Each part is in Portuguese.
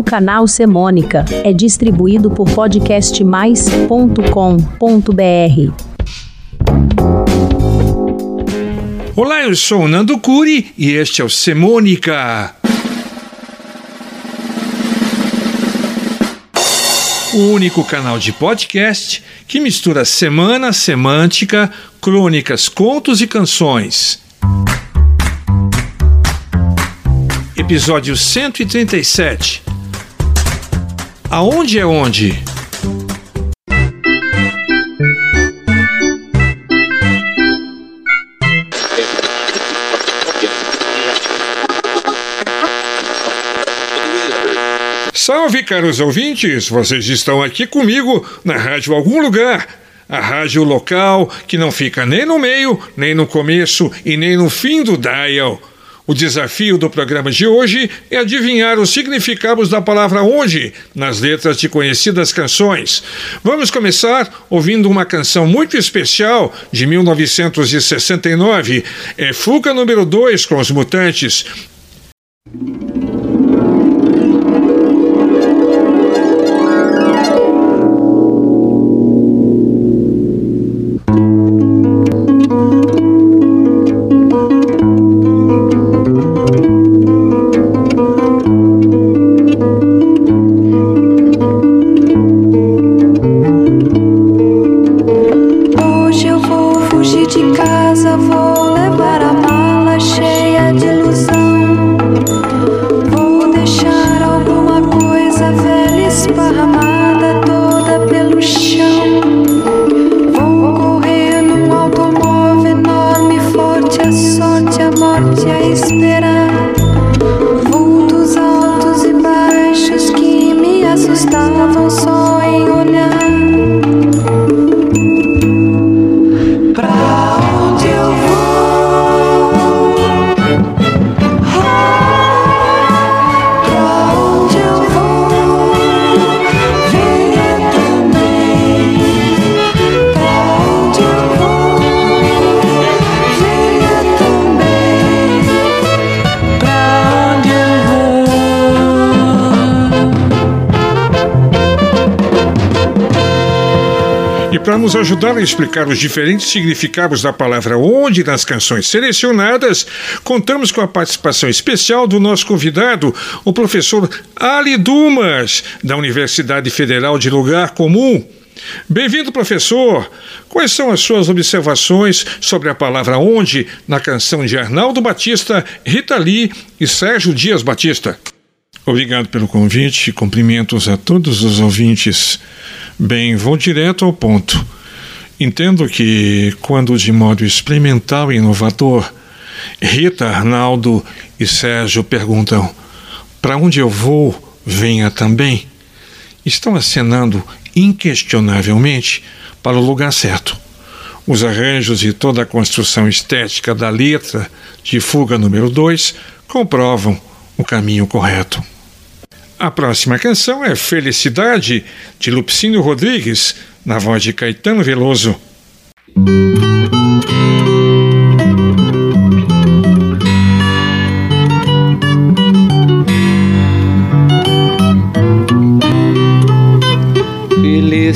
O canal Semônica é distribuído por podcastmais.com.br. Olá, eu sou o Nando Curi e este é o Semônica. O único canal de podcast que mistura semana, semântica, crônicas, contos e canções. Episódio 137. Aonde é onde? Salve, caros ouvintes! Vocês estão aqui comigo na Rádio Algum Lugar. A rádio local que não fica nem no meio, nem no começo e nem no fim do dial. O desafio do programa de hoje é adivinhar os significados da palavra onde nas letras de conhecidas canções. Vamos começar ouvindo uma canção muito especial de 1969. É Fuga número 2 com os Mutantes. Para nos ajudar a explicar os diferentes significados da palavra onde nas canções selecionadas, contamos com a participação especial do nosso convidado, o professor Ali Dumas, da Universidade Federal de Lugar Comum. Bem-vindo, professor. Quais são as suas observações sobre a palavra onde na canção de Arnaldo Batista, Rita Lee e Sérgio Dias Batista? Obrigado pelo convite, cumprimentos a todos os ouvintes. Bem, vou direto ao ponto. Entendo que, quando de modo experimental e inovador, Rita, Arnaldo e Sérgio perguntam: para onde eu vou, venha também, estão acenando inquestionavelmente para o lugar certo. Os arranjos e toda a construção estética da letra de fuga número 2 comprovam o caminho correto. A próxima canção é Felicidade, de Lupicínio Rodrigues, na voz de Caetano Veloso.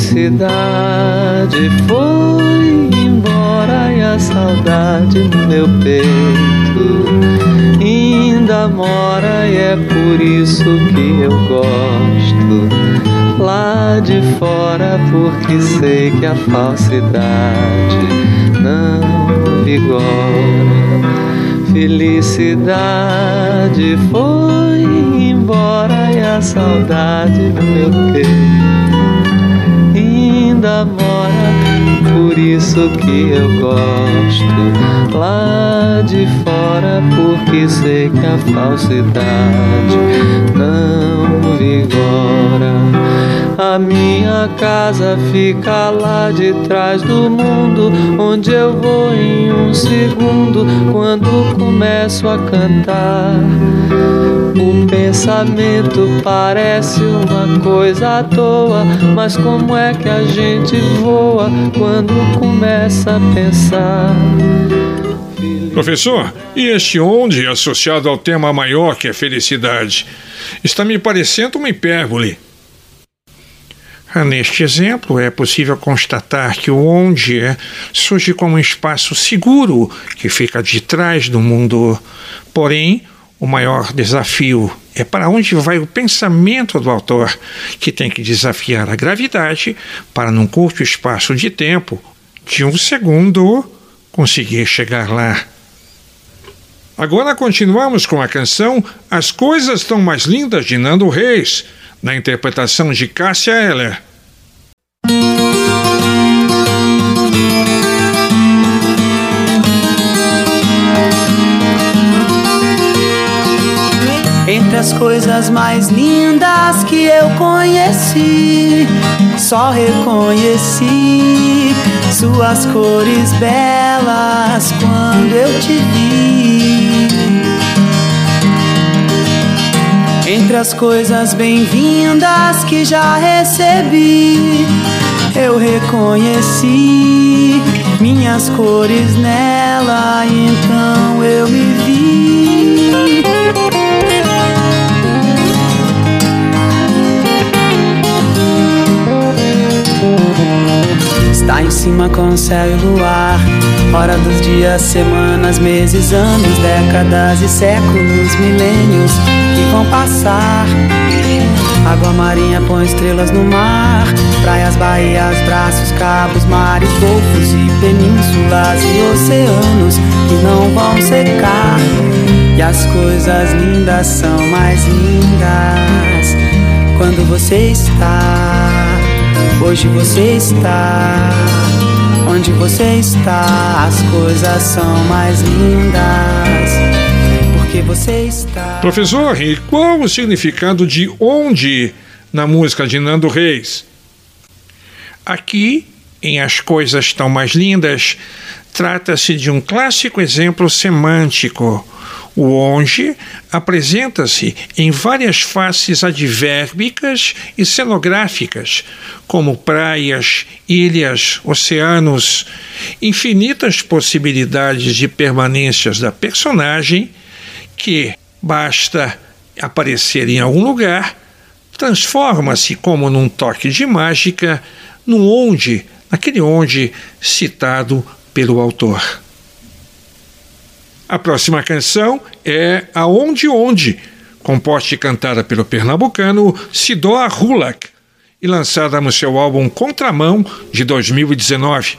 Felicidade foi embora e a saudade no meu peito. Ainda mora e é por isso que eu gosto. Lá de fora porque sei que a falsidade não vigora. Felicidade foi embora e a saudade no meu peito ainda mora, por isso que eu gosto lá de fora, porque sei que a falsidade não vigora. A minha casa fica lá de trás do mundo, onde eu vou em um segundo quando começo a cantar. O pensamento parece uma coisa à toa, mas como é que a gente voa quando começa a pensar? Professor, e este onde associado ao tema maior que é felicidade? Está me parecendo uma hipérbole. Ah, neste exemplo, é possível constatar que o onde é, surge como um espaço seguro que fica de trás do mundo. Porém, o maior desafio é para onde vai o pensamento do autor, que tem que desafiar a gravidade para, num curto espaço de tempo, de um segundo, conseguir chegar lá. Agora continuamos com a canção As Coisas Tão Mais Lindas de Nando Reis, na interpretação de Cássia Eller. Entre as coisas mais lindas que eu conheci, só reconheci suas cores belas quando eu te vi. Entre as coisas bem-vindas que já recebi, eu reconheci minhas cores nela, então eu me vi. Está em cima com o céu e luar. Hora dos dias, semanas, meses, anos, décadas e séculos, milênios que vão passar. Água marinha põe estrelas no mar. Praias, baías, braços, cabos, mares, golfos e penínsulas e oceanos que não vão secar. E as coisas lindas são mais lindas quando você está. Hoje você está. Onde você está, as coisas são mais lindas. Porque você está. Professor, e qual o significado de onde na música de Nando Reis? Aqui, em As Coisas Tão Mais Lindas, trata-se de um clássico exemplo semântico o onde apresenta-se em várias faces advérbicas e cenográficas, como praias, ilhas, oceanos, infinitas possibilidades de permanências da personagem que basta aparecer em algum lugar, transforma-se como num toque de mágica no onde, naquele onde citado pelo autor. A próxima canção é Aonde Onde, composta e cantada pelo pernambucano Sidó Rulak e lançada no seu álbum Contramão de 2019.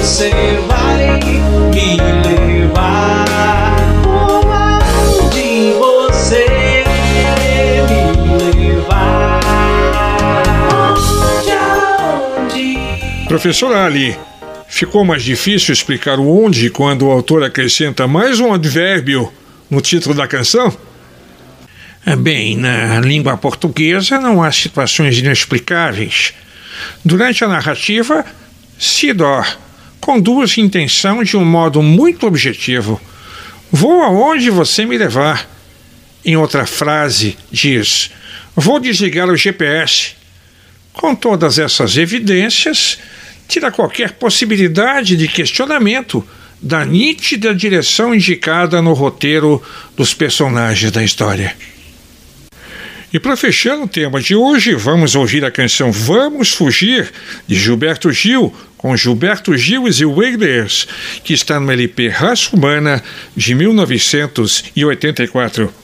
você vai me levar? Onde você me levar? Onde, aonde? Professor Ali. Ficou mais difícil explicar o onde quando o autor acrescenta mais um advérbio no título da canção? É, bem, na língua portuguesa não há situações inexplicáveis. Durante a narrativa, Sidor conduz intenção de um modo muito objetivo. Vou aonde você me levar. Em outra frase, diz: Vou desligar o GPS. Com todas essas evidências, tira qualquer possibilidade de questionamento da nítida direção indicada no roteiro dos personagens da história. E para fechar o tema de hoje, vamos ouvir a canção Vamos Fugir, de Gilberto Gil, com Gilberto Gil e Wailers, que está no LP Raça Humana de 1984.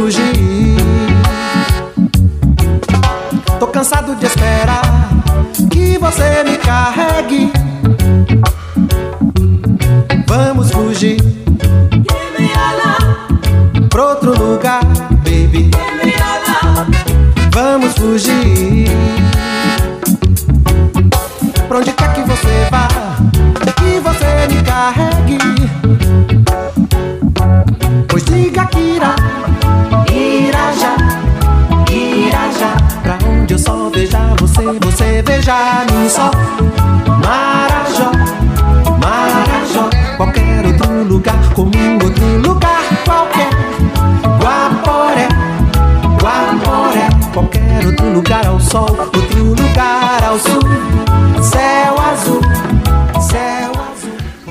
fugir. Tô cansado de esperar que você me carregue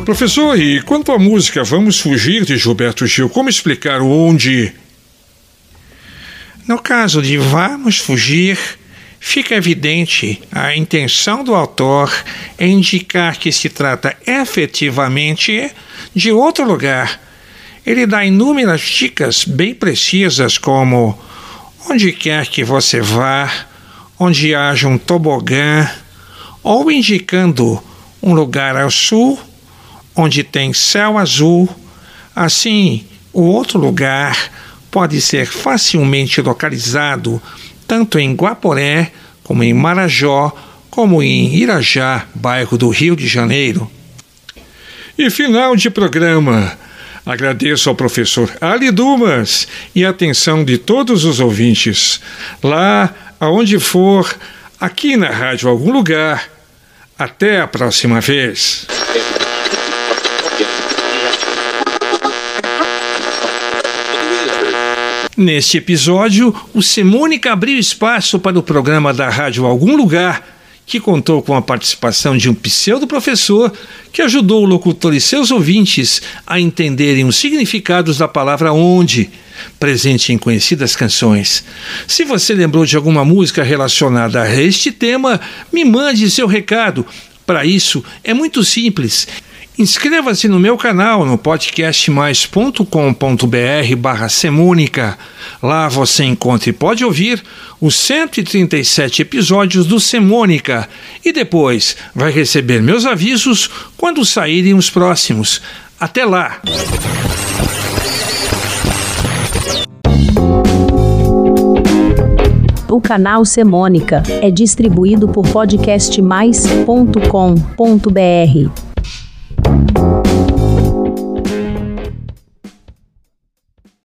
Professor, e quanto à música Vamos Fugir de Gilberto Gil, como explicar o onde? No caso de Vamos Fugir, fica evidente a intenção do autor em indicar que se trata efetivamente de outro lugar. Ele dá inúmeras dicas bem precisas, como onde quer que você vá, onde haja um tobogã, ou indicando um lugar ao sul onde tem céu azul, assim o outro lugar pode ser facilmente localizado tanto em Guaporé, como em Marajó, como em Irajá, bairro do Rio de Janeiro. E final de programa. Agradeço ao professor Ali Dumas e a atenção de todos os ouvintes. Lá, aonde for, aqui na rádio algum lugar. Até a próxima vez. Neste episódio, o Semônica abriu espaço para o programa da Rádio Algum Lugar, que contou com a participação de um pseudo-professor que ajudou o locutor e seus ouvintes a entenderem os significados da palavra onde, presente em conhecidas canções. Se você lembrou de alguma música relacionada a este tema, me mande seu recado. Para isso, é muito simples Inscreva-se no meu canal no podcastmais.com.br barra Semônica. Lá você encontra e pode ouvir os 137 episódios do Semônica e depois vai receber meus avisos quando saírem os próximos. Até lá! O canal Semônica é distribuído por podcastmais.com.br